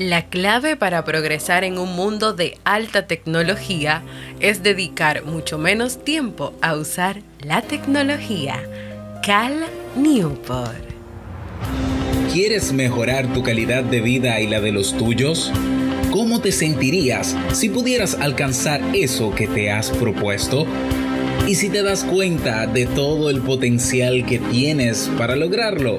La clave para progresar en un mundo de alta tecnología es dedicar mucho menos tiempo a usar la tecnología. Cal Newport. ¿Quieres mejorar tu calidad de vida y la de los tuyos? ¿Cómo te sentirías si pudieras alcanzar eso que te has propuesto? ¿Y si te das cuenta de todo el potencial que tienes para lograrlo?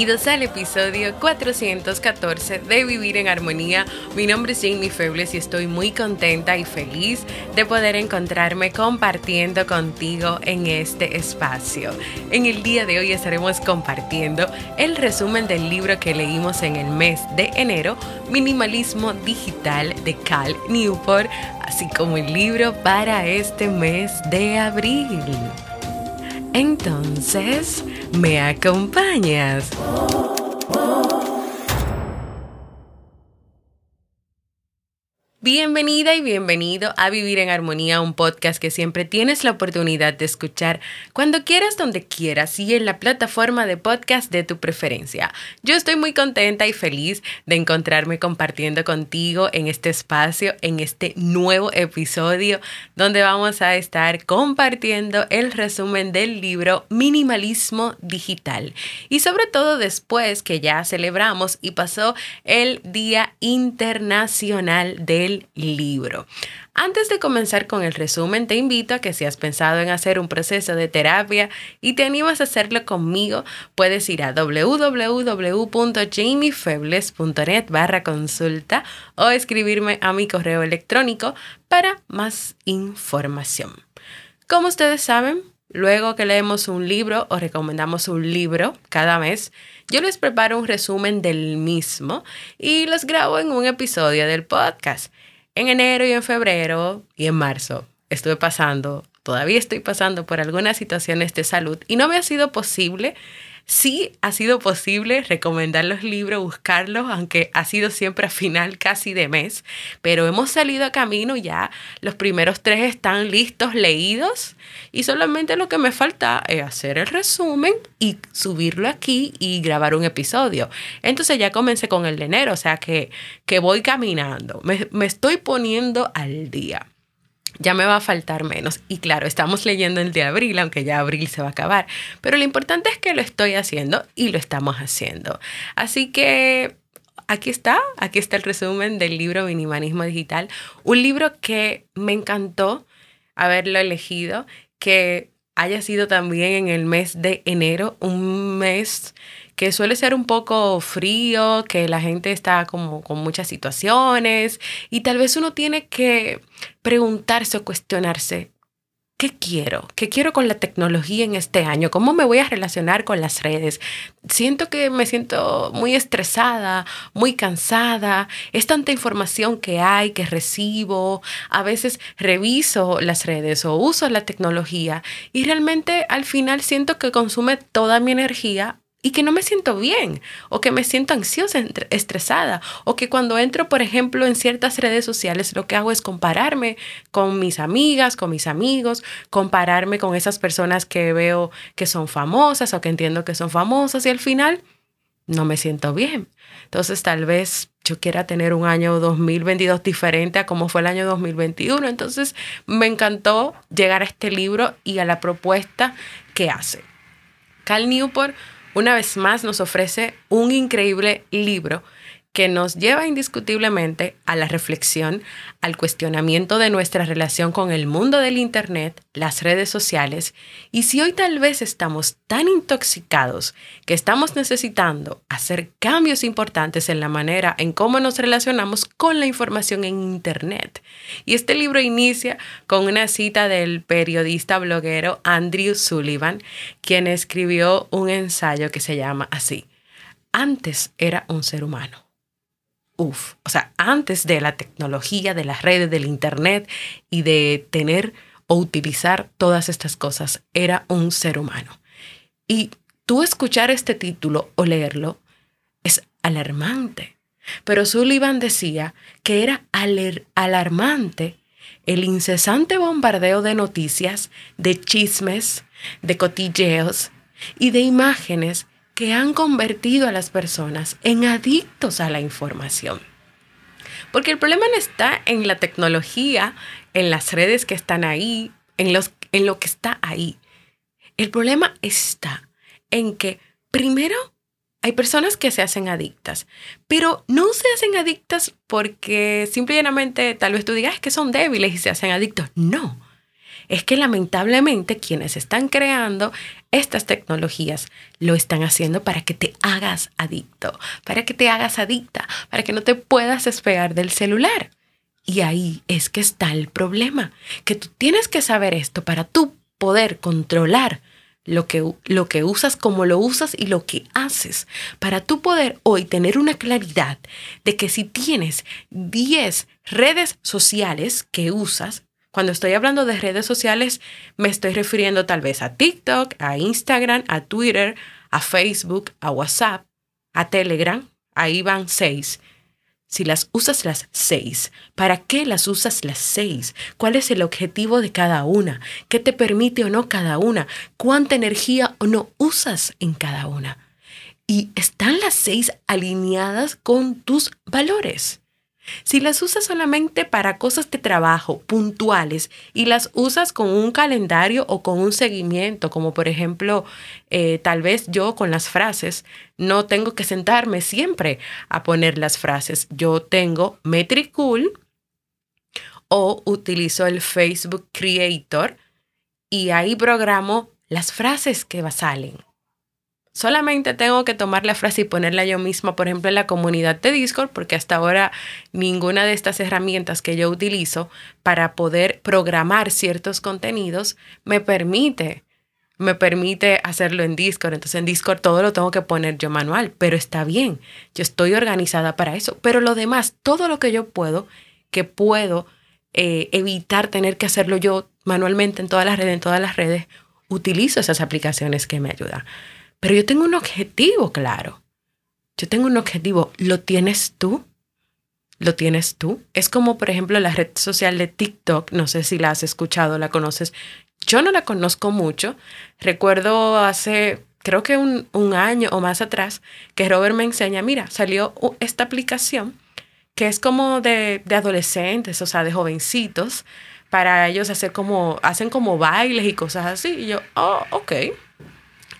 Bienvenidos al episodio 414 de Vivir en Armonía. Mi nombre es Jamie Febles y estoy muy contenta y feliz de poder encontrarme compartiendo contigo en este espacio. En el día de hoy estaremos compartiendo el resumen del libro que leímos en el mes de enero, Minimalismo Digital de Cal Newport, así como el libro para este mes de abril. Entonces, ¿me acompañas? Bienvenida y bienvenido a Vivir en Armonía, un podcast que siempre tienes la oportunidad de escuchar cuando quieras, donde quieras y en la plataforma de podcast de tu preferencia. Yo estoy muy contenta y feliz de encontrarme compartiendo contigo en este espacio, en este nuevo episodio donde vamos a estar compartiendo el resumen del libro Minimalismo Digital. Y sobre todo después que ya celebramos y pasó el Día Internacional del libro. Antes de comenzar con el resumen, te invito a que si has pensado en hacer un proceso de terapia y te animas a hacerlo conmigo, puedes ir a www.jamiefebles.net barra consulta o escribirme a mi correo electrónico para más información. Como ustedes saben, luego que leemos un libro o recomendamos un libro cada mes, yo les preparo un resumen del mismo y los grabo en un episodio del podcast. En enero y en febrero y en marzo. Estuve pasando, todavía estoy pasando por algunas situaciones de salud y no me ha sido posible Sí ha sido posible recomendar los libros, buscarlos, aunque ha sido siempre a final casi de mes, pero hemos salido a camino ya, los primeros tres están listos, leídos, y solamente lo que me falta es hacer el resumen y subirlo aquí y grabar un episodio. Entonces ya comencé con el de enero, o sea que, que voy caminando, me, me estoy poniendo al día ya me va a faltar menos. Y claro, estamos leyendo el de abril, aunque ya abril se va a acabar. Pero lo importante es que lo estoy haciendo y lo estamos haciendo. Así que aquí está, aquí está el resumen del libro Minimalismo Digital. Un libro que me encantó haberlo elegido, que haya sido también en el mes de enero, un mes que suele ser un poco frío, que la gente está como con muchas situaciones y tal vez uno tiene que preguntarse o cuestionarse, ¿qué quiero? ¿Qué quiero con la tecnología en este año? ¿Cómo me voy a relacionar con las redes? Siento que me siento muy estresada, muy cansada. Es tanta información que hay, que recibo. A veces reviso las redes o uso la tecnología y realmente al final siento que consume toda mi energía y que no me siento bien o que me siento ansiosa, estresada o que cuando entro, por ejemplo, en ciertas redes sociales lo que hago es compararme con mis amigas, con mis amigos, compararme con esas personas que veo que son famosas o que entiendo que son famosas y al final no me siento bien. Entonces tal vez yo quiera tener un año 2022 diferente a como fue el año 2021. Entonces me encantó llegar a este libro y a la propuesta que hace. Cal Newport una vez más nos ofrece un increíble libro que nos lleva indiscutiblemente a la reflexión, al cuestionamiento de nuestra relación con el mundo del Internet, las redes sociales, y si hoy tal vez estamos tan intoxicados que estamos necesitando hacer cambios importantes en la manera en cómo nos relacionamos con la información en Internet. Y este libro inicia con una cita del periodista bloguero Andrew Sullivan, quien escribió un ensayo que se llama así, Antes era un ser humano Uf, o sea, antes de la tecnología, de las redes, del Internet y de tener o utilizar todas estas cosas, era un ser humano. Y tú escuchar este título o leerlo es alarmante. Pero Sullivan decía que era alarmante el incesante bombardeo de noticias, de chismes, de cotilleos y de imágenes que han convertido a las personas en adictos a la información. Porque el problema no está en la tecnología, en las redes que están ahí, en, los, en lo que está ahí. El problema está en que primero hay personas que se hacen adictas, pero no se hacen adictas porque simplemente tal vez tú digas que son débiles y se hacen adictos. No es que lamentablemente quienes están creando estas tecnologías lo están haciendo para que te hagas adicto, para que te hagas adicta, para que no te puedas despegar del celular. Y ahí es que está el problema, que tú tienes que saber esto para tú poder controlar lo que, lo que usas, cómo lo usas y lo que haces, para tú poder hoy tener una claridad de que si tienes 10 redes sociales que usas, cuando estoy hablando de redes sociales, me estoy refiriendo tal vez a TikTok, a Instagram, a Twitter, a Facebook, a WhatsApp, a Telegram. Ahí van seis. Si las usas las seis, ¿para qué las usas las seis? ¿Cuál es el objetivo de cada una? ¿Qué te permite o no cada una? ¿Cuánta energía o no usas en cada una? Y están las seis alineadas con tus valores. Si las usas solamente para cosas de trabajo puntuales y las usas con un calendario o con un seguimiento, como por ejemplo, eh, tal vez yo con las frases, no tengo que sentarme siempre a poner las frases. Yo tengo Metricool o utilizo el Facebook Creator y ahí programo las frases que salen. Solamente tengo que tomar la frase y ponerla yo misma, por ejemplo, en la comunidad de Discord, porque hasta ahora ninguna de estas herramientas que yo utilizo para poder programar ciertos contenidos me permite me permite hacerlo en Discord. Entonces en Discord todo lo tengo que poner yo manual, pero está bien. Yo estoy organizada para eso. Pero lo demás, todo lo que yo puedo, que puedo eh, evitar tener que hacerlo yo manualmente en todas las redes, en todas las redes, utilizo esas aplicaciones que me ayudan. Pero yo tengo un objetivo claro. Yo tengo un objetivo. ¿Lo tienes tú? ¿Lo tienes tú? Es como, por ejemplo, la red social de TikTok. No sé si la has escuchado, la conoces. Yo no la conozco mucho. Recuerdo hace, creo que un, año o más atrás, que Robert me enseña, mira, salió esta aplicación que es como de, adolescentes, o sea, de jovencitos, para ellos hacer como, hacen como bailes y cosas así. Y yo, oh, ok.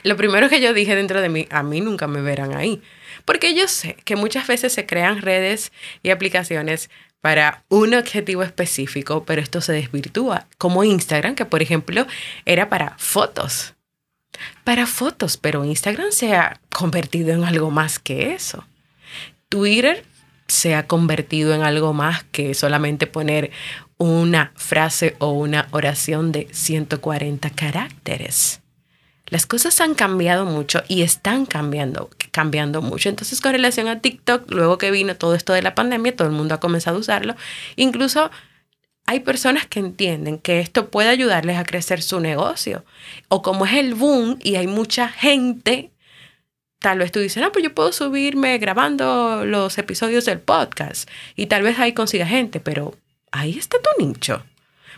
Lo primero que yo dije dentro de mí, a mí nunca me verán ahí. Porque yo sé que muchas veces se crean redes y aplicaciones para un objetivo específico, pero esto se desvirtúa, como Instagram, que por ejemplo era para fotos. Para fotos, pero Instagram se ha convertido en algo más que eso. Twitter se ha convertido en algo más que solamente poner una frase o una oración de 140 caracteres las cosas han cambiado mucho y están cambiando, cambiando mucho. Entonces, con relación a TikTok, luego que vino todo esto de la pandemia, todo el mundo ha comenzado a usarlo. Incluso hay personas que entienden que esto puede ayudarles a crecer su negocio. O como es el boom y hay mucha gente, tal vez tú dices, no, pues yo puedo subirme grabando los episodios del podcast y tal vez ahí consiga gente, pero ahí está tu nicho.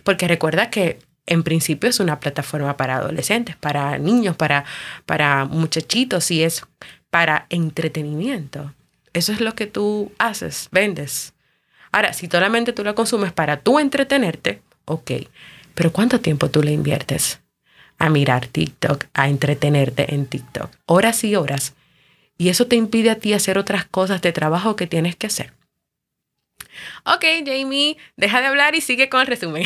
Porque recuerda que en principio es una plataforma para adolescentes, para niños, para, para muchachitos y es para entretenimiento. Eso es lo que tú haces, vendes. Ahora, si solamente tú la consumes para tú entretenerte, ok, pero ¿cuánto tiempo tú le inviertes a mirar TikTok, a entretenerte en TikTok? Horas y horas. y eso te impide a ti hacer otras cosas de trabajo que tienes que hacer. Ok, Jamie, deja de hablar y sigue con el resumen.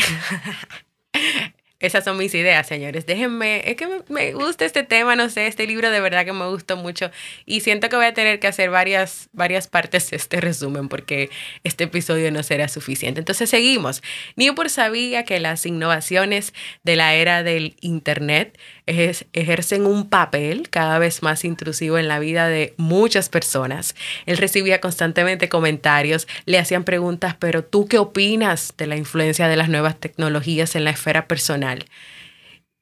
Esas son mis ideas, señores. Déjenme, es que me, gusta este tema, no sé, este libro de verdad que me gustó mucho y siento que voy a tener que hacer varias, varias partes de este resumen porque este episodio no será suficiente. Entonces seguimos. Newport sabía que las innovaciones de la era del Internet ejercen un papel cada vez más intrusivo en la vida de muchas personas. Él recibía constantemente comentarios, le hacían preguntas, pero ¿tú qué opinas de la influencia de las nuevas tecnologías en la esfera personal?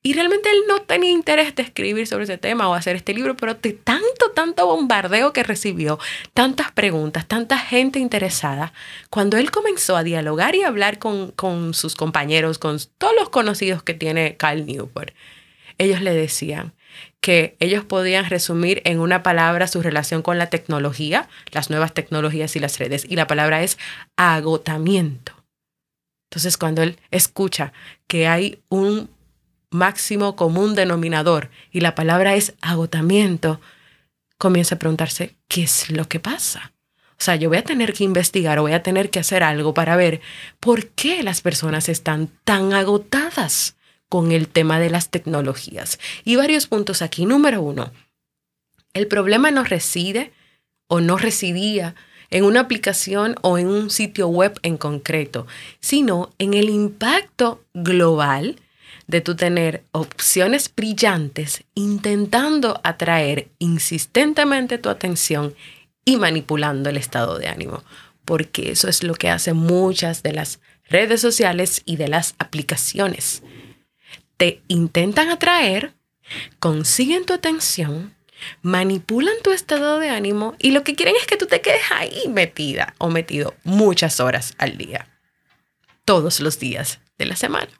Y realmente él no tenía interés de escribir sobre ese tema o hacer este libro, pero de tanto, tanto bombardeo que recibió, tantas preguntas, tanta gente interesada, cuando él comenzó a dialogar y hablar con, con sus compañeros, con todos los conocidos que tiene Cal Newport, ellos le decían que ellos podían resumir en una palabra su relación con la tecnología, las nuevas tecnologías y las redes, y la palabra es agotamiento. Entonces, cuando él escucha que hay un máximo común denominador y la palabra es agotamiento, comienza a preguntarse, ¿qué es lo que pasa? O sea, yo voy a tener que investigar o voy a tener que hacer algo para ver por qué las personas están tan agotadas con el tema de las tecnologías. Y varios puntos aquí. Número uno, el problema no reside o no residía en una aplicación o en un sitio web en concreto, sino en el impacto global de tu tener opciones brillantes intentando atraer insistentemente tu atención y manipulando el estado de ánimo, porque eso es lo que hacen muchas de las redes sociales y de las aplicaciones te intentan atraer, consiguen tu atención, manipulan tu estado de ánimo y lo que quieren es que tú te quedes ahí metida o metido muchas horas al día, todos los días de la semana.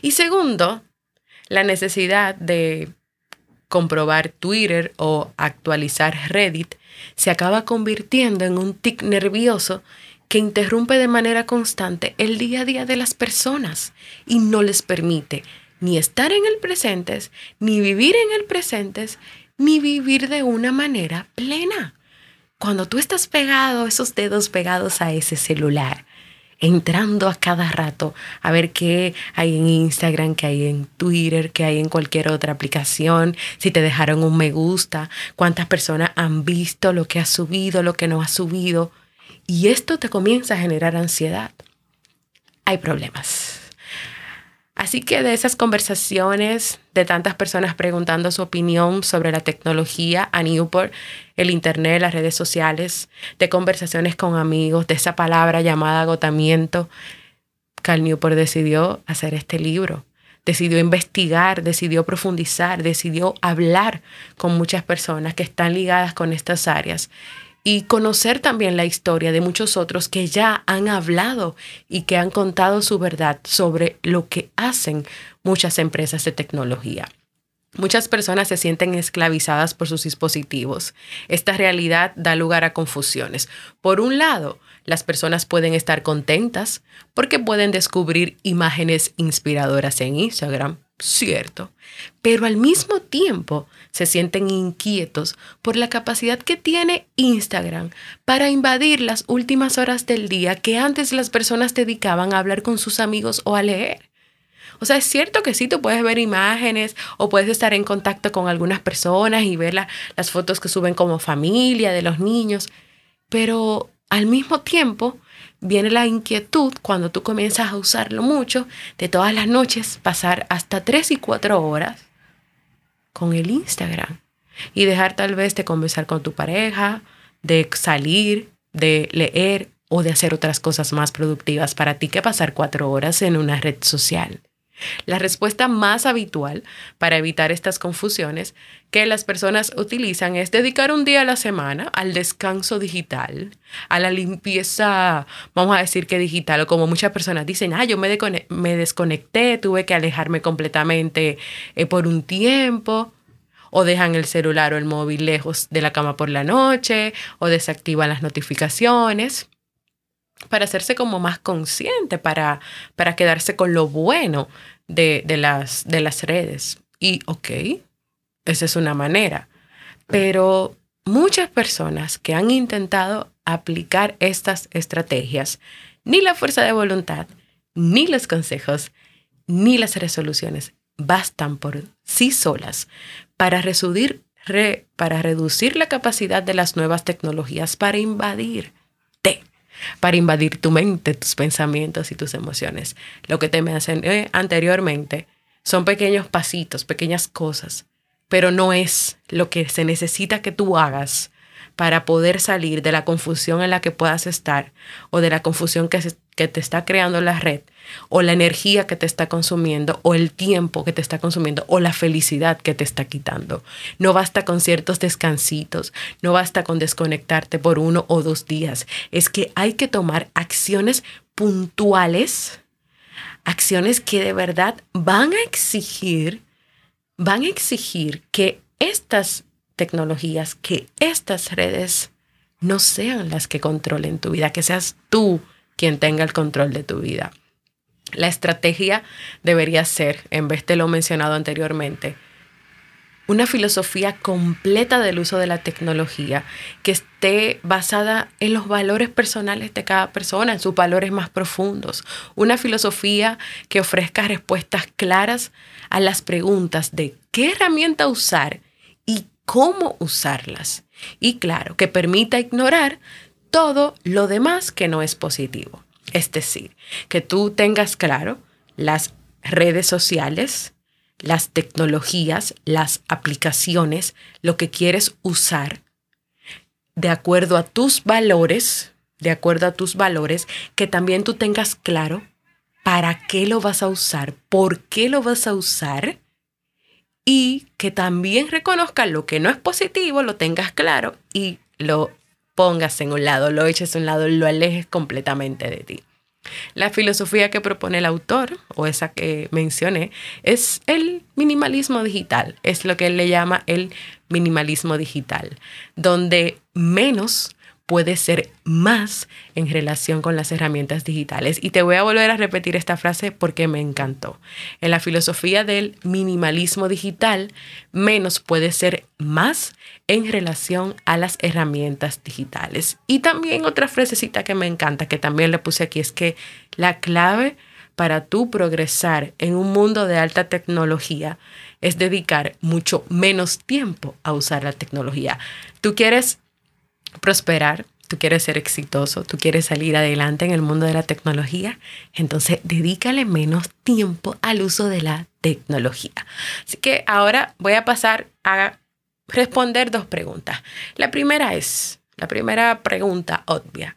Y segundo, la necesidad de comprobar Twitter o actualizar Reddit se acaba convirtiendo en un tic nervioso que interrumpe de manera constante el día a día de las personas y no les permite ni estar en el presente, ni vivir en el presente, ni vivir de una manera plena. Cuando tú estás pegado, esos dedos pegados a ese celular, entrando a cada rato a ver qué hay en Instagram, qué hay en Twitter, qué hay en cualquier otra aplicación, si te dejaron un me gusta, cuántas personas han visto lo que has subido, lo que no has subido. Y esto te comienza a generar ansiedad. Hay problemas. Así que de esas conversaciones, de tantas personas preguntando su opinión sobre la tecnología a Newport, el Internet, las redes sociales, de conversaciones con amigos, de esa palabra llamada agotamiento, Cal Newport decidió hacer este libro. Decidió investigar, decidió profundizar, decidió hablar con muchas personas que están ligadas con estas áreas y conocer también la historia de muchos otros que ya han hablado y que han contado su verdad sobre lo que hacen muchas empresas de tecnología. Muchas personas se sienten esclavizadas por sus dispositivos. Esta realidad da lugar a confusiones. Por un lado, las personas pueden estar contentas porque pueden descubrir imágenes inspiradoras en Instagram, cierto, pero al mismo tiempo se sienten inquietos por la capacidad que tiene Instagram para invadir las últimas horas del día que antes las personas dedicaban a hablar con sus amigos o a leer. O sea, es cierto que sí, tú puedes ver imágenes o puedes estar en contacto con algunas personas y ver las fotos que suben como familia de los niños, pero al mismo tiempo viene la inquietud cuando tú comienzas a usarlo mucho de todas las noches pasar hasta tres y cuatro horas con el Instagram y dejar tal vez de conversar con tu pareja, de salir, de leer o de hacer otras cosas más productivas para ti que pasar cuatro horas en una red social. La respuesta más habitual para evitar estas confusiones que las personas utilizan es dedicar un día a la semana al descanso digital, a la limpieza, vamos a decir que digital, o como muchas personas dicen, ah, yo me, desconecté, tuve que alejarme completamente eh, por un tiempo o dejan el celular o el móvil lejos de la cama por la noche, o desactivan las notificaciones para hacerse como más consciente, para, para quedarse con lo bueno de, las, de las redes. Y ok, esa es una manera. Pero muchas personas que han intentado aplicar estas estrategias, ni la fuerza de voluntad, ni los consejos, ni las resoluciones bastan por sí solas para reducir, para reducir la capacidad de las nuevas tecnologías para invadirte, para invadir tu mente, tus pensamientos y tus emociones. Lo que te mencioné anteriormente son pequeños pasitos, pequeñas cosas, pero no es lo que se necesita que tú hagas para poder salir de la confusión en la que puedas estar o de la confusión que, que te está creando la red o la energía que te está consumiendo o el tiempo que te está consumiendo o la felicidad que te está quitando. No basta con ciertos descansitos, no basta con desconectarte por uno o dos días. Es que hay que tomar acciones puntuales, acciones que de verdad van a exigir, van a exigir que estas tecnologías, que estas redes no sean las que controlen tu vida, que seas tú quien tenga el control de tu vida. La estrategia debería ser, en vez de lo mencionado anteriormente, una filosofía completa del uso de la tecnología que esté basada en los valores personales de cada persona, en sus valores más profundos. Una filosofía que ofrezca respuestas claras a las preguntas de qué herramienta usar y cómo usarlas. Y claro, que permita ignorar todo lo demás que no es positivo. Es decir, que tú tengas claro las redes sociales, las tecnologías, las aplicaciones, lo que quieres usar, de acuerdo a tus valores, de acuerdo a tus valores, que también tú tengas claro para qué lo vas a usar, por qué lo vas a usar que también reconozcas lo que no es positivo, lo tengas claro y lo pongas en un lado, lo eches a un lado, lo alejes completamente de ti. La filosofía que propone el autor, o esa que mencioné, es el minimalismo digital, es lo que él le llama el minimalismo digital, donde menos puede ser más en relación con las herramientas digitales. Y te voy a volver a repetir esta frase porque me encantó. En la filosofía del minimalismo digital, menos puede ser más en relación a las herramientas digitales. Y también otra frasecita que me encanta, que también le puse aquí, es que la clave para tú progresar en un mundo de alta tecnología es dedicar mucho menos tiempo a usar la tecnología. Tú quieres prosperar, tú quieres ser exitoso, tú quieres salir adelante en el mundo de la tecnología, entonces dedícale menos tiempo al uso de la tecnología. Así que ahora voy a pasar a responder dos preguntas. La primera es, la primera pregunta obvia.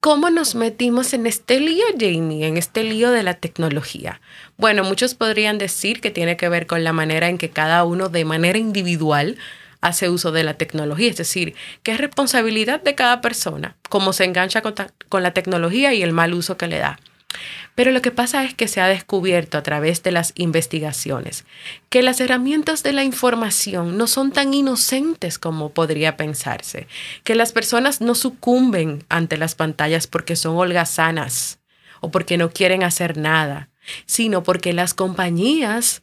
¿Cómo nos metimos en este lío, Jamie, en este lío de la tecnología? Bueno, muchos podrían decir que tiene que ver con la manera en que cada uno de manera individual hace uso de la tecnología. Es decir, que es responsabilidad de cada persona cómo se engancha con, la tecnología y el mal uso que le da. Pero lo que pasa es que se ha descubierto a través de las investigaciones que las herramientas de la información no son tan inocentes como podría pensarse, que las personas no sucumben ante las pantallas porque son holgazanas o porque no quieren hacer nada, sino porque las compañías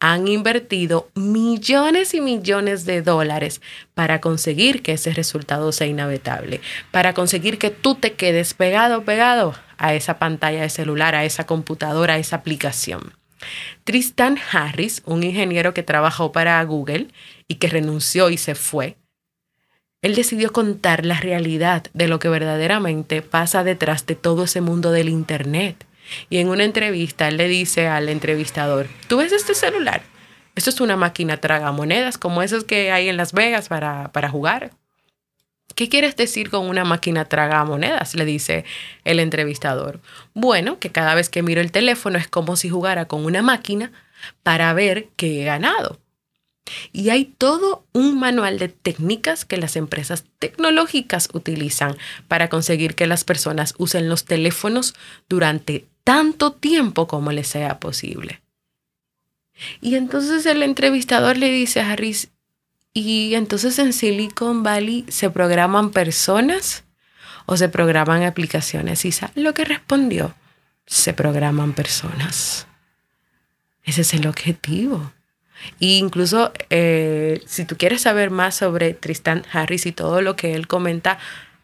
han invertido millones y millones de dólares para conseguir que ese resultado sea inevitable, para conseguir que tú te quedes pegado, pegado a esa pantalla de celular, a esa computadora, a esa aplicación. Tristan Harris, un ingeniero que trabajó para Google y que renunció y se fue, él decidió contar la realidad de lo que verdaderamente pasa detrás de todo ese mundo del Internet y en una entrevista él le dice al entrevistador, ¿tú ves este celular? Esto es una máquina tragamonedas como esos que hay en Las Vegas para, para jugar. ¿Qué quieres decir con una máquina tragamonedas? Le dice el entrevistador. Bueno, que cada vez que miro el teléfono es como si jugara con una máquina para ver qué he ganado. Y hay todo un manual de técnicas que las empresas tecnológicas utilizan para conseguir que las personas usen los teléfonos durante tanto tiempo como les sea posible. Y entonces el entrevistador le dice a Harris, ¿y entonces en Silicon Valley se programan personas o se programan aplicaciones? Y lo que respondió, se programan personas. Ese es el objetivo. E incluso eh, si tú quieres saber más sobre Tristan Harris y todo lo que él comenta,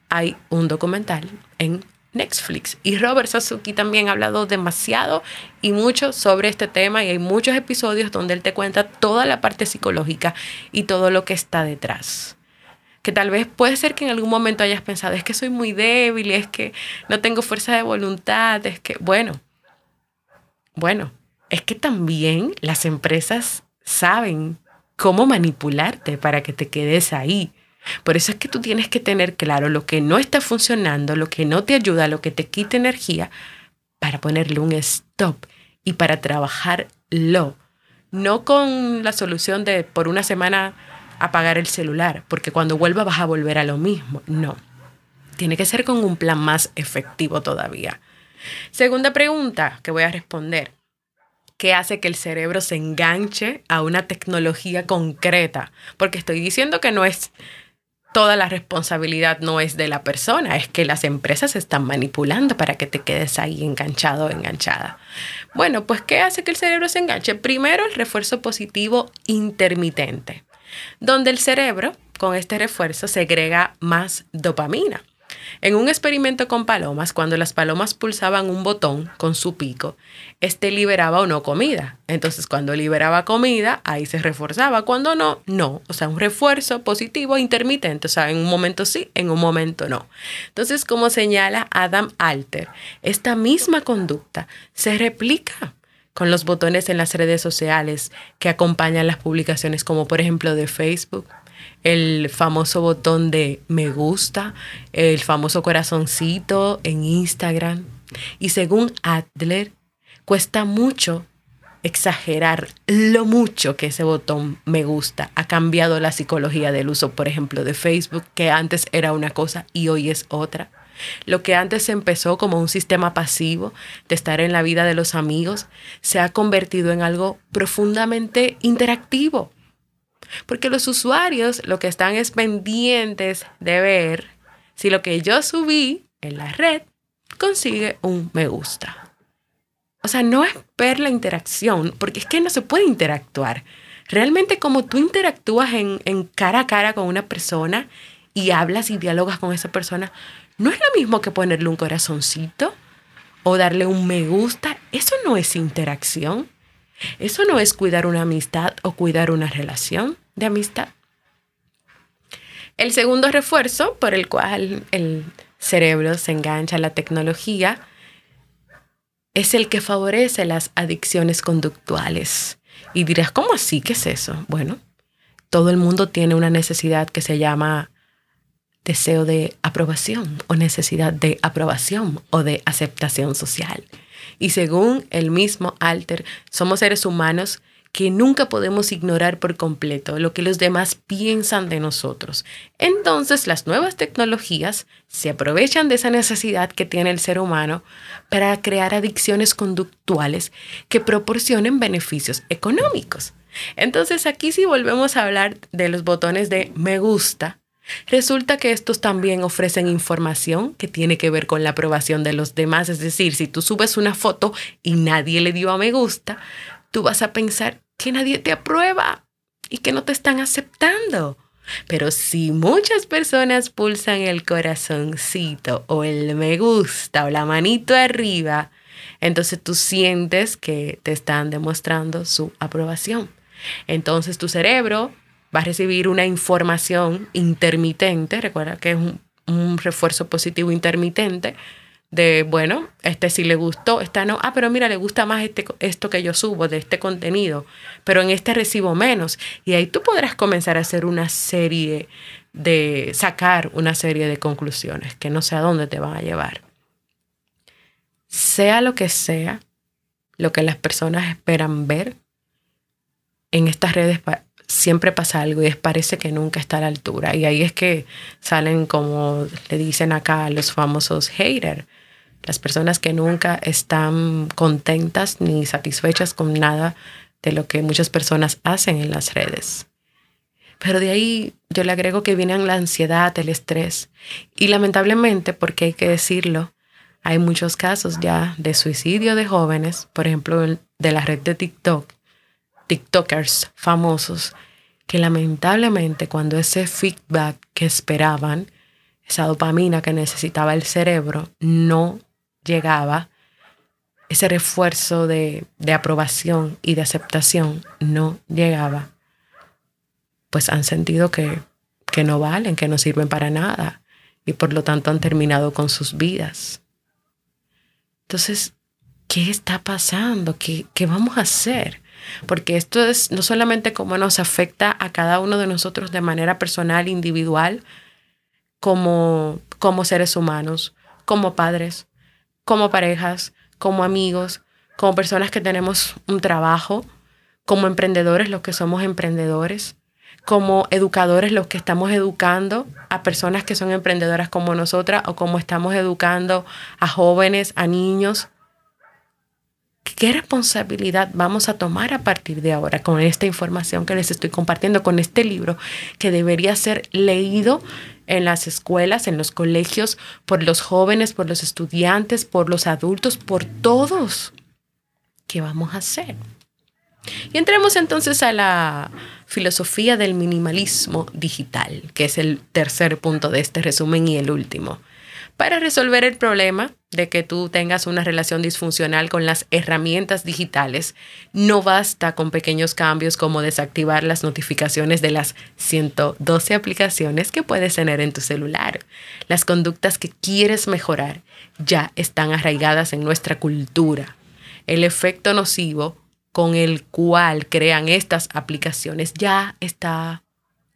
hay un documental en Netflix. Y Robert Sasuki también ha hablado demasiado y mucho sobre este tema y hay muchos episodios donde él te cuenta toda la parte psicológica y todo lo que está detrás. Que tal vez puede ser que en algún momento hayas pensado, es que soy muy débil, es que no tengo fuerza de voluntad, es que, bueno, bueno, es que también las empresas saben cómo manipularte para que te quedes ahí. Por eso es que tú tienes que tener claro lo que no está funcionando, lo que no te ayuda, lo que te quita energía, para ponerle un stop y para trabajarlo. No con la solución de por una semana apagar el celular, porque cuando vuelva vas a volver a lo mismo. No. Tiene que ser con un plan más efectivo todavía. Segunda pregunta que voy a responder. ¿Qué hace que el cerebro se enganche a una tecnología concreta? Porque estoy diciendo que no es toda la responsabilidad no es de la persona, es que las empresas están manipulando para que te quedes ahí enganchado o enganchada. Bueno, pues ¿qué hace que el cerebro se enganche? Primero, el refuerzo positivo intermitente, donde el cerebro con este refuerzo segrega más dopamina. En un experimento con palomas, cuando las palomas pulsaban un botón con su pico, este liberaba o no comida. Entonces, cuando liberaba comida, ahí se reforzaba. Cuando no, no. O sea, un refuerzo positivo intermitente. O sea, en un momento sí, en un momento no. Entonces, como señala Adam Alter, esta misma conducta se replica con los botones en las redes sociales que acompañan las publicaciones, como por ejemplo de Facebook, el famoso botón de me gusta, el famoso corazoncito en Instagram. Y según Adler, cuesta mucho exagerar lo mucho que ese botón me gusta ha cambiado la psicología del uso, por ejemplo, de Facebook, que antes era una cosa y hoy es otra. Lo que antes empezó como un sistema pasivo de estar en la vida de los amigos se ha convertido en algo profundamente interactivo porque los usuarios lo que están es pendientes de ver si lo que yo subí en la red consigue un me gusta. O sea, no es ver la interacción, porque es que no se puede interactuar. Realmente como tú interactúas en, en cara a cara con una persona y hablas y dialogas con esa persona, no es lo mismo que ponerle un corazoncito o darle un me gusta. Eso no es interacción. Eso no es cuidar una amistad o cuidar una relación de amistad. El segundo refuerzo por el cual el cerebro se engancha a la tecnología es el que favorece las adicciones conductuales. Y dirás, ¿cómo así? ¿Qué es eso? Bueno, todo el mundo tiene una necesidad que se llama deseo de aprobación o necesidad de aprobación o de aceptación social. Y según el mismo Alter, somos seres humanos que nunca podemos ignorar por completo lo que los demás piensan de nosotros. Entonces las nuevas tecnologías se aprovechan de esa necesidad que tiene el ser humano para crear adicciones conductuales que proporcionen beneficios económicos. Entonces aquí si volvemos a hablar de los botones de me gusta, Resulta que estos también ofrecen información que tiene que ver con la aprobación de los demás. Es decir, si tú subes una foto y nadie le dio a me gusta, tú vas a pensar que nadie te aprueba y que no te están aceptando. Pero si muchas personas pulsan el corazoncito o el me gusta o la manito arriba, entonces tú sientes que te están demostrando su aprobación. Entonces tu cerebro va a recibir una información intermitente, recuerda que es un, un refuerzo positivo intermitente, de, bueno, este sí le gustó, esta no, ah, pero mira, le gusta más este, esto que yo subo de este contenido, pero en este recibo menos. Y ahí tú podrás comenzar a hacer una serie de, sacar una serie de conclusiones que no sé a dónde te van a llevar. Sea lo que sea, lo que las personas esperan ver, en estas redes siempre pasa algo y parece que nunca está a la altura. Y ahí es que salen, como le dicen acá, los famosos haters las personas que nunca están contentas ni satisfechas con nada de lo que muchas personas hacen en las redes. Pero de ahí yo le agrego que vienen la ansiedad, el estrés. Y lamentablemente, porque hay que decirlo, hay muchos casos ya de suicidio de jóvenes, por ejemplo, de la red de TikTok. TikTokers famosos que lamentablemente cuando ese feedback que esperaban, esa dopamina que necesitaba el cerebro, no llegaba, ese refuerzo de, de aprobación y de aceptación no llegaba, pues han sentido que, que no valen, que no sirven para nada y por lo tanto han terminado con sus vidas. Entonces, ¿qué está pasando? ¿Qué, qué vamos a hacer? Porque esto es no solamente cómo nos afecta a cada uno de nosotros de manera personal, individual, como, como seres humanos, como padres, como parejas, como amigos, como personas que tenemos un trabajo, como emprendedores, los que somos emprendedores, como educadores, los que estamos educando a personas que son emprendedoras como nosotras o como estamos educando a jóvenes, a niños. ¿Qué responsabilidad vamos a tomar a partir de ahora con esta información que les estoy compartiendo, con este libro que debería ser leído en las escuelas, en los colegios, por los jóvenes, por los estudiantes, por los adultos, por todos? ¿Qué vamos a hacer? Y entremos entonces a la filosofía del minimalismo digital, que es el tercer punto de este resumen y el último. Para resolver el problema de que tú tengas una relación disfuncional con las herramientas digitales, no basta con pequeños cambios como desactivar las notificaciones de las 112 aplicaciones que puedes tener en tu celular. Las conductas que quieres mejorar ya están arraigadas en nuestra cultura. El efecto nocivo con el cual crean estas aplicaciones ya está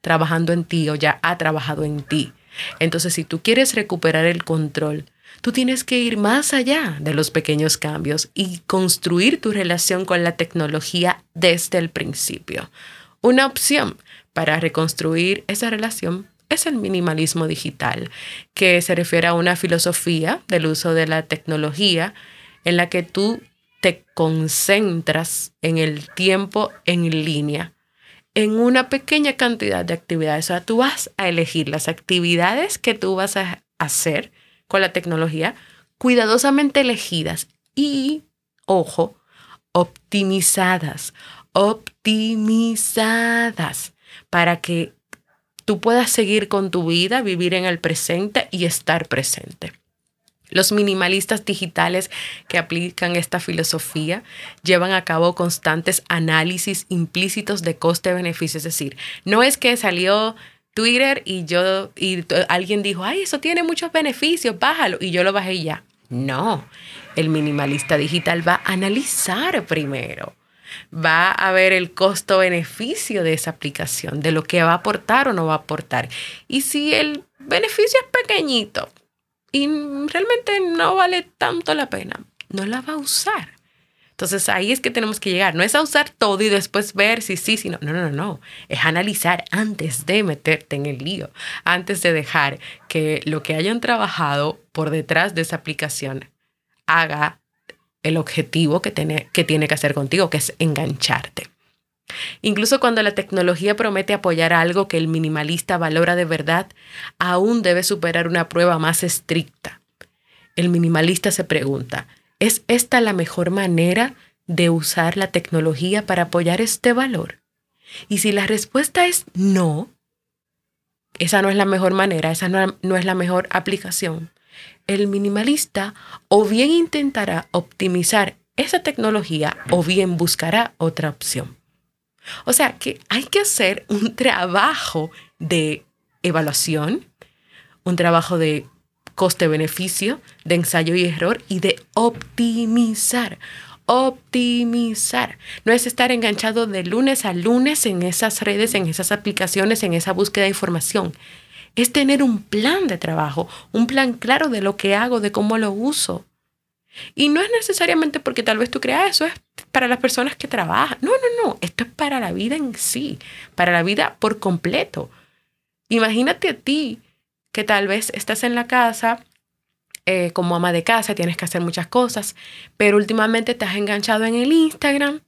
trabajando en ti o ya ha trabajado en ti. Entonces, si tú quieres recuperar el control, tú tienes que ir más allá de los pequeños cambios y construir tu relación con la tecnología desde el principio. Una opción para reconstruir esa relación es el minimalismo digital, que se refiere a una filosofía del uso de la tecnología en la que tú te concentras en el tiempo en línea en una pequeña cantidad de actividades. O sea, tú vas a elegir las actividades que tú vas a hacer con la tecnología cuidadosamente elegidas y, ojo, optimizadas, optimizadas para que tú puedas seguir con tu vida, vivir en el presente y estar presente. Los minimalistas digitales que aplican esta filosofía llevan a cabo constantes análisis implícitos de coste-beneficio. Es decir, no es que salió Twitter y yo y alguien dijo, ay, eso tiene muchos beneficios, bájalo, y yo lo bajé ya. No, el minimalista digital va a analizar primero, va a ver el costo-beneficio de esa aplicación, de lo que va a aportar o no va a aportar. Y si el beneficio es pequeñito, y realmente no vale tanto la pena, no la va a usar. Entonces ahí es que tenemos que llegar. No es a usar todo y después ver si sí, si no. No, no, no. Es analizar antes de meterte en el lío, antes de dejar que lo que hayan trabajado por detrás de esa aplicación haga el objetivo que tiene que, tiene que hacer contigo, que es engancharte. Incluso cuando la tecnología promete apoyar algo que el minimalista valora de verdad, aún debe superar una prueba más estricta. El minimalista se pregunta, ¿es esta la mejor manera de usar la tecnología para apoyar este valor? Y si la respuesta es no, esa no es la mejor manera, esa no, es la mejor aplicación, el minimalista o bien intentará optimizar esa tecnología o bien buscará otra opción. O sea que hay que hacer un trabajo de evaluación, un trabajo de coste-beneficio, de ensayo y error y de optimizar. Optimizar. No es estar enganchado de lunes a lunes en esas redes, en esas aplicaciones, en esa búsqueda de información. Es tener un plan de trabajo, un plan claro de lo que hago, de cómo lo uso. Y no es necesariamente porque tal vez tú creas eso es para las personas que trabajan. No, no, no. Esto es para la vida en sí, para la vida por completo. Imagínate a ti que tal vez estás en la casa eh, como ama de casa, tienes que hacer muchas cosas, pero últimamente te has enganchado en el Instagram,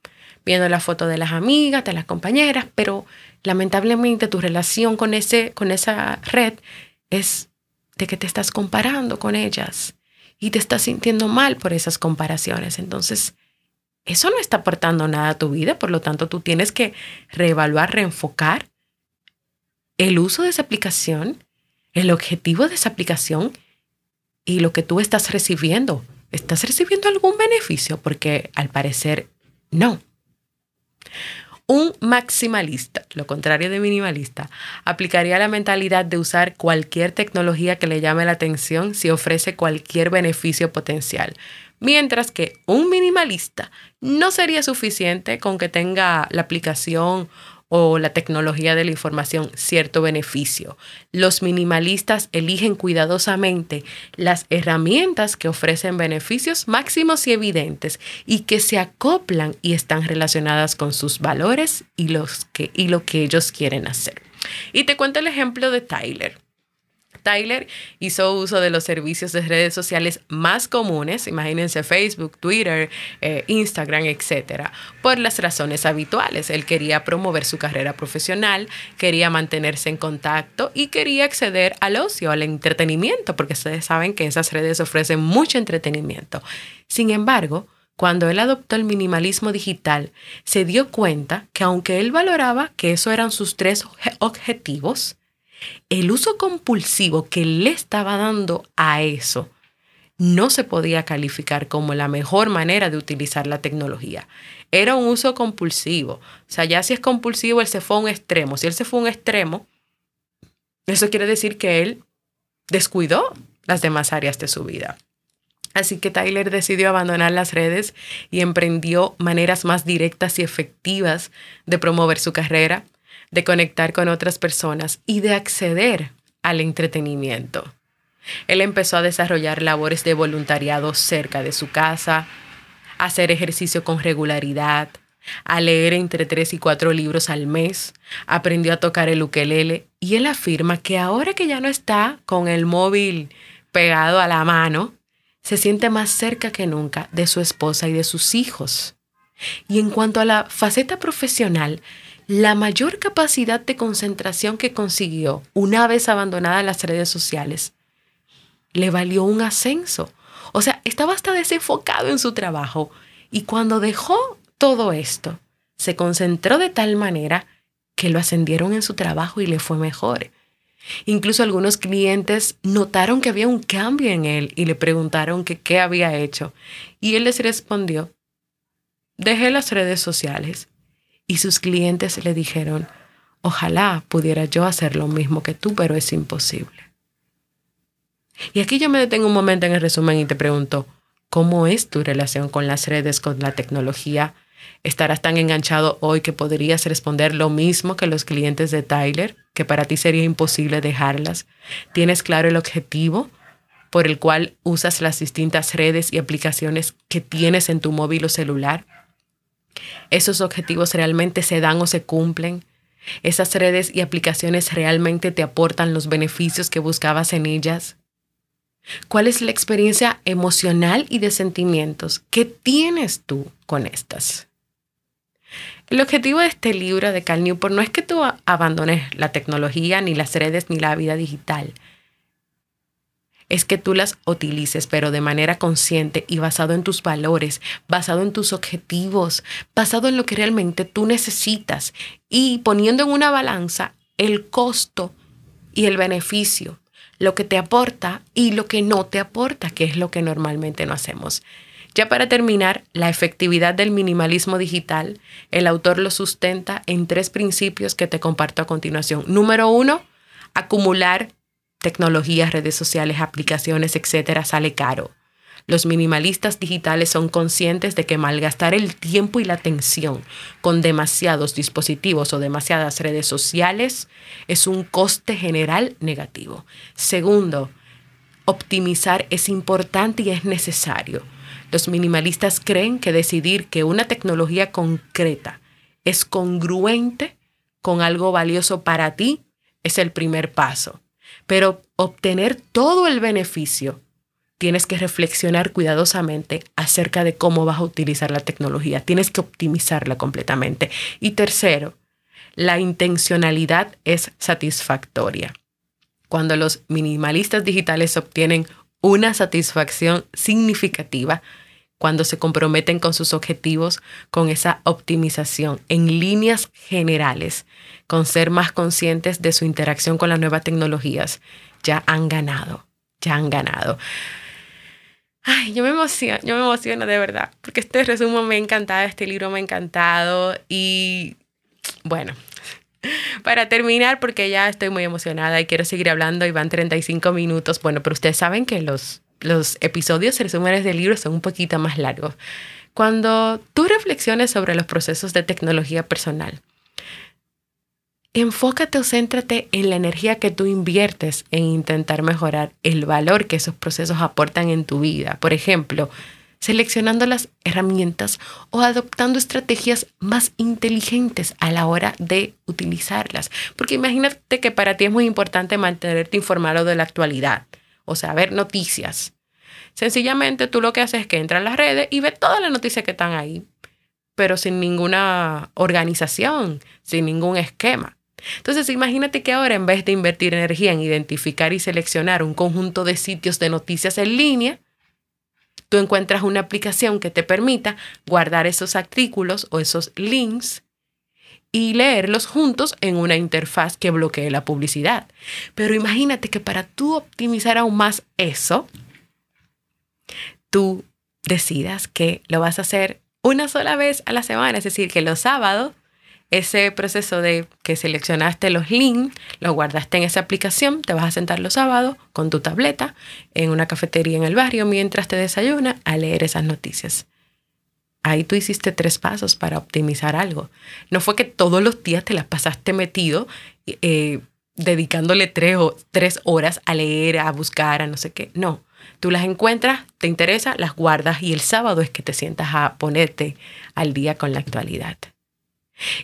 viendo la foto de las amigas, de las compañeras, pero lamentablemente tu relación con, ese, con esa red es de que te estás comparando con ellas y te estás sintiendo mal por esas comparaciones. Entonces, eso no está aportando nada a tu vida, por lo tanto tú tienes que reevaluar, reenfocar el uso de esa aplicación, el objetivo de esa aplicación y lo que tú estás recibiendo. ¿Estás recibiendo algún beneficio? Porque al parecer no. Un maximalista, lo contrario de minimalista, aplicaría la mentalidad de usar cualquier tecnología que le llame la atención si ofrece cualquier beneficio potencial. Mientras que un minimalista no sería suficiente con que tenga la aplicación o la tecnología de la información cierto beneficio. Los minimalistas eligen cuidadosamente las herramientas que ofrecen beneficios máximos y evidentes y que se acoplan y están relacionadas con sus valores y, los que, y lo que ellos quieren hacer. Y te cuento el ejemplo de Tyler. Tyler hizo uso de los servicios de redes sociales más comunes, imagínense Facebook, Twitter, eh, Instagram, etcétera, por las razones habituales. Él quería promover su carrera profesional, quería mantenerse en contacto y quería acceder al ocio, al entretenimiento, porque ustedes saben que esas redes ofrecen mucho entretenimiento. Sin embargo, cuando él adoptó el minimalismo digital, se dio cuenta que aunque él valoraba que eso eran sus tres objetivos, el uso compulsivo que le estaba dando a eso no se podía calificar como la mejor manera de utilizar la tecnología. Era un uso compulsivo. O sea, ya si es compulsivo, él se fue a un extremo. Si él se fue a un extremo, eso quiere decir que él descuidó las demás áreas de su vida. Así que Tyler decidió abandonar las redes y emprendió maneras más directas y efectivas de promover su carrera de conectar con otras personas y de acceder al entretenimiento. Él empezó a desarrollar labores de voluntariado cerca de su casa, a hacer ejercicio con regularidad, a leer entre tres y cuatro libros al mes, aprendió a tocar el ukelele y él afirma que ahora que ya no está con el móvil pegado a la mano, se siente más cerca que nunca de su esposa y de sus hijos. Y en cuanto a la faceta profesional, la mayor capacidad de concentración que consiguió una vez abandonadas las redes sociales le valió un ascenso. O sea, estaba hasta desenfocado en su trabajo y cuando dejó todo esto, se concentró de tal manera que lo ascendieron en su trabajo y le fue mejor. Incluso algunos clientes notaron que había un cambio en él y le preguntaron qué había hecho. Y él les respondió, dejé las redes sociales y sus clientes le dijeron, ojalá pudiera yo hacer lo mismo que tú, pero es imposible. Y aquí yo me detengo un momento en el resumen y te pregunto, ¿cómo es tu relación con las redes, con la tecnología? ¿Estarás tan enganchado hoy que podrías responder lo mismo que los clientes de Tyler, que para ti sería imposible dejarlas? ¿Tienes claro el objetivo por el cual usas las distintas redes y aplicaciones que tienes en tu móvil o celular? Esos objetivos realmente se dan o se cumplen. Esas redes y aplicaciones realmente te aportan los beneficios que buscabas en ellas. ¿Cuál es la experiencia emocional y de sentimientos que tienes tú con estas? El objetivo de este libro de Cal Newport no es que tú abandones la tecnología, ni las redes, ni la vida digital es que tú las utilices, pero de manera consciente y basado en tus valores, basado en tus objetivos, basado en lo que realmente tú necesitas y poniendo en una balanza el costo y el beneficio, lo que te aporta y lo que no te aporta, que es lo que normalmente no hacemos. Ya para terminar, la efectividad del minimalismo digital, el autor lo sustenta en tres principios que te comparto a continuación. Número uno, acumular tecnologías, redes sociales, aplicaciones, etcétera, sale caro. Los minimalistas digitales son conscientes de que malgastar el tiempo y la atención con demasiados dispositivos o demasiadas redes sociales es un coste general negativo. Segundo, optimizar es importante y es necesario. Los minimalistas creen que decidir que una tecnología concreta es congruente con algo valioso para ti es el primer paso. Pero obtener todo el beneficio, tienes que reflexionar cuidadosamente acerca de cómo vas a utilizar la tecnología. Tienes que optimizarla completamente. Y tercero, la intencionalidad es satisfactoria. Cuando los minimalistas digitales obtienen una satisfacción significativa, cuando se comprometen con sus objetivos, con esa optimización en líneas generales, con ser más conscientes de su interacción con las nuevas tecnologías, ya han ganado, ya han ganado. Ay, yo me emociono, yo me emociono de verdad, porque este resumen me ha encantado, este libro me ha encantado y bueno, para terminar, porque ya estoy muy emocionada y quiero seguir hablando y van 35 minutos, bueno, pero ustedes saben que los, los episodios resúmenes del libro son un poquito más largos. Cuando tú reflexiones sobre los procesos de tecnología personal, enfócate o céntrate en la energía que tú inviertes en intentar mejorar el valor que esos procesos aportan en tu vida. Por ejemplo, seleccionando las herramientas o adoptando estrategias más inteligentes a la hora de utilizarlas. Porque imagínate que para ti es muy importante mantenerte informado de la actualidad, o sea, ver noticias. Sencillamente tú lo que haces es que entras a las redes y ves todas las noticias que están ahí, pero sin ninguna organización, sin ningún esquema. Entonces, imagínate que ahora en vez de invertir energía en identificar y seleccionar un conjunto de sitios de noticias en línea, tú encuentras una aplicación que te permita guardar esos artículos o esos links y leerlos juntos en una interfaz que bloquee la publicidad. Pero imagínate que para tú optimizar aún más eso, tú decidas que lo vas a hacer una sola vez a la semana, es decir, que los sábados ese proceso de que seleccionaste los links, los guardaste en esa aplicación, te vas a sentar los sábados con tu tableta en una cafetería en el barrio mientras te desayunas a leer esas noticias. Ahí tú hiciste tres pasos para optimizar algo. No fue que todos los días te las pasaste metido eh, dedicándole tres, tres horas a leer, a buscar, a no sé qué. No, tú las encuentras, te interesa, las guardas y el sábado es que te sientas a ponerte al día con la actualidad.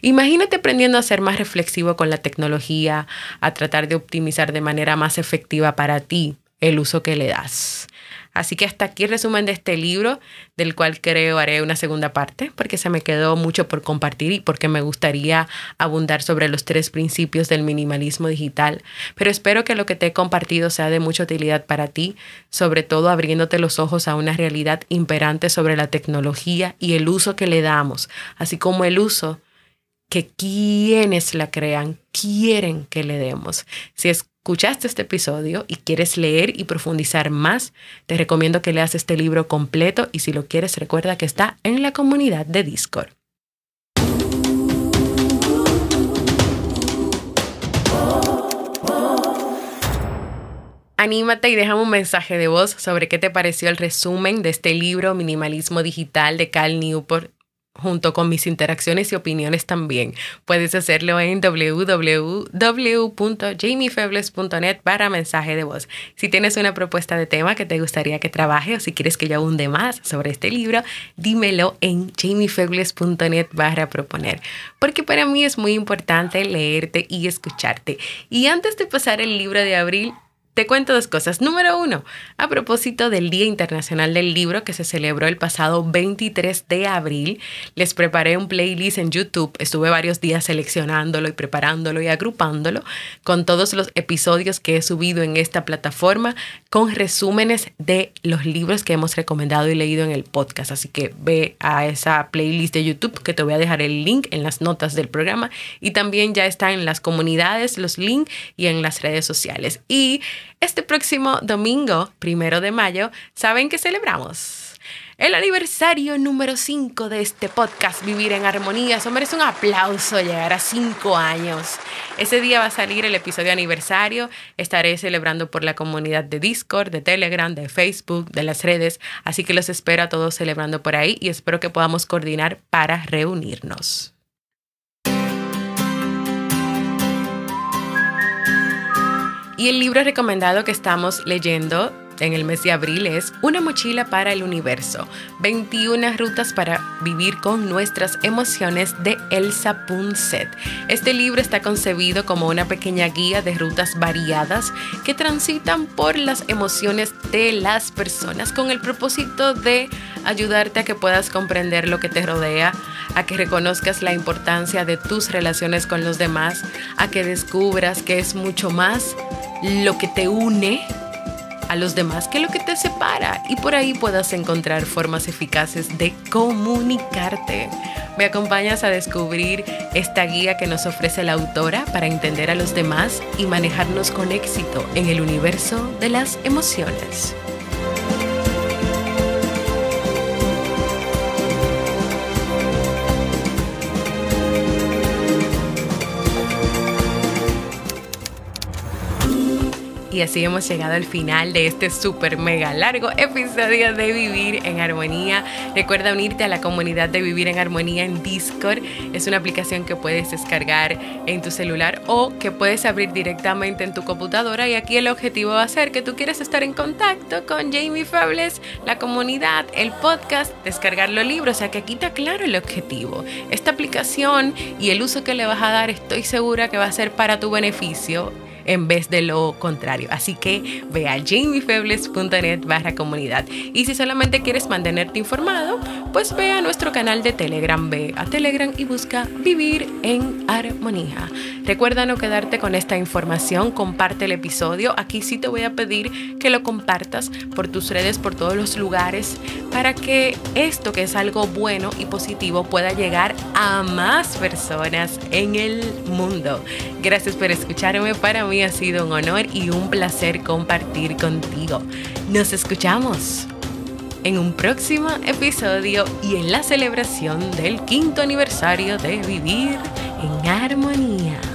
Imagínate aprendiendo a ser más reflexivo con la tecnología, a tratar de optimizar de manera más efectiva para ti el uso que le das. Así que hasta aquí el resumen de este libro, del cual creo haré una segunda parte, porque se me quedó mucho por compartir y porque me gustaría abundar sobre los tres principios del minimalismo digital. Pero espero que lo que te he compartido sea de mucha utilidad para ti, sobre todo abriéndote los ojos a una realidad imperante sobre la tecnología y el uso que le damos, así como el uso que quienes la crean quieren que le demos. Si escuchaste este episodio y quieres leer y profundizar más, te recomiendo que leas este libro completo y si lo quieres recuerda que está en la comunidad de Discord. Anímate y déjame un mensaje de voz sobre qué te pareció el resumen de este libro Minimalismo Digital de Cal Newport junto con mis interacciones y opiniones también. Puedes hacerlo en www.jamiefebles.net para mensaje de voz. Si tienes una propuesta de tema que te gustaría que trabaje o si quieres que yo abunde más sobre este libro, dímelo en jamiefebles.net para proponer. Porque para mí es muy importante leerte y escucharte. Y antes de pasar el libro de abril, te cuento dos cosas. Número uno, a propósito del Día Internacional del Libro que se celebró el pasado 23 de abril, les preparé un playlist en YouTube. Estuve varios días seleccionándolo y preparándolo y agrupándolo con todos los episodios que he subido en esta plataforma con resúmenes de los libros que hemos recomendado y leído en el podcast. Así que ve a esa playlist de YouTube que te voy a dejar el link en las notas del programa y también ya está en las comunidades los links y en las redes sociales. Y este próximo domingo, primero de mayo, ¿saben qué celebramos? El aniversario número 5 de este podcast Vivir en Armonía. Eso merece un aplauso llegar a 5 años. Ese día va a salir el episodio aniversario. Estaré celebrando por la comunidad de Discord, de Telegram, de Facebook, de las redes. Así que los espero a todos celebrando por ahí y espero que podamos coordinar para reunirnos. Y el libro recomendado que estamos leyendo en el mes de abril es Una mochila para el universo, 21 rutas para vivir con nuestras emociones de Elsa Punset. Este libro está concebido como una pequeña guía de rutas variadas que transitan por las emociones de las personas con el propósito de ayudarte a que puedas comprender lo que te rodea, a que reconozcas la importancia de tus relaciones con los demás, a que descubras que es mucho más lo que te une a los demás que lo que te separa y por ahí puedas encontrar formas eficaces de comunicarte. Me acompañas a descubrir esta guía que nos ofrece la autora para entender a los demás y manejarnos con éxito en el universo de las emociones. Y así hemos llegado al final de este súper mega largo episodio de Vivir en Armonía. Recuerda unirte a la comunidad de Vivir en Armonía en Discord. Es una aplicación que puedes descargar en tu celular o que puedes abrir directamente en tu computadora. Y aquí el objetivo va a ser que tú quieras estar en contacto con Jamie Fables, la comunidad, el podcast, descargar los libros. O sea que aquí está claro el objetivo. Esta aplicación y el uso que le vas a dar estoy segura que va a ser para tu beneficio en vez de lo contrario. Así que ve a jamiefebles.net barra comunidad. Y si solamente quieres mantenerte informado, pues ve a nuestro canal de Telegram, ve a Telegram y busca Vivir en Armonía. Recuerda no quedarte con esta información, comparte el episodio. Aquí sí te voy a pedir que lo compartas por tus redes, por todos los lugares, para que esto que es algo bueno y positivo pueda llegar a más personas en el mundo. Gracias por escucharme. Para ha sido un honor y un placer compartir contigo. Nos escuchamos en un próximo episodio y en la celebración del quinto aniversario de Vivir en Armonía.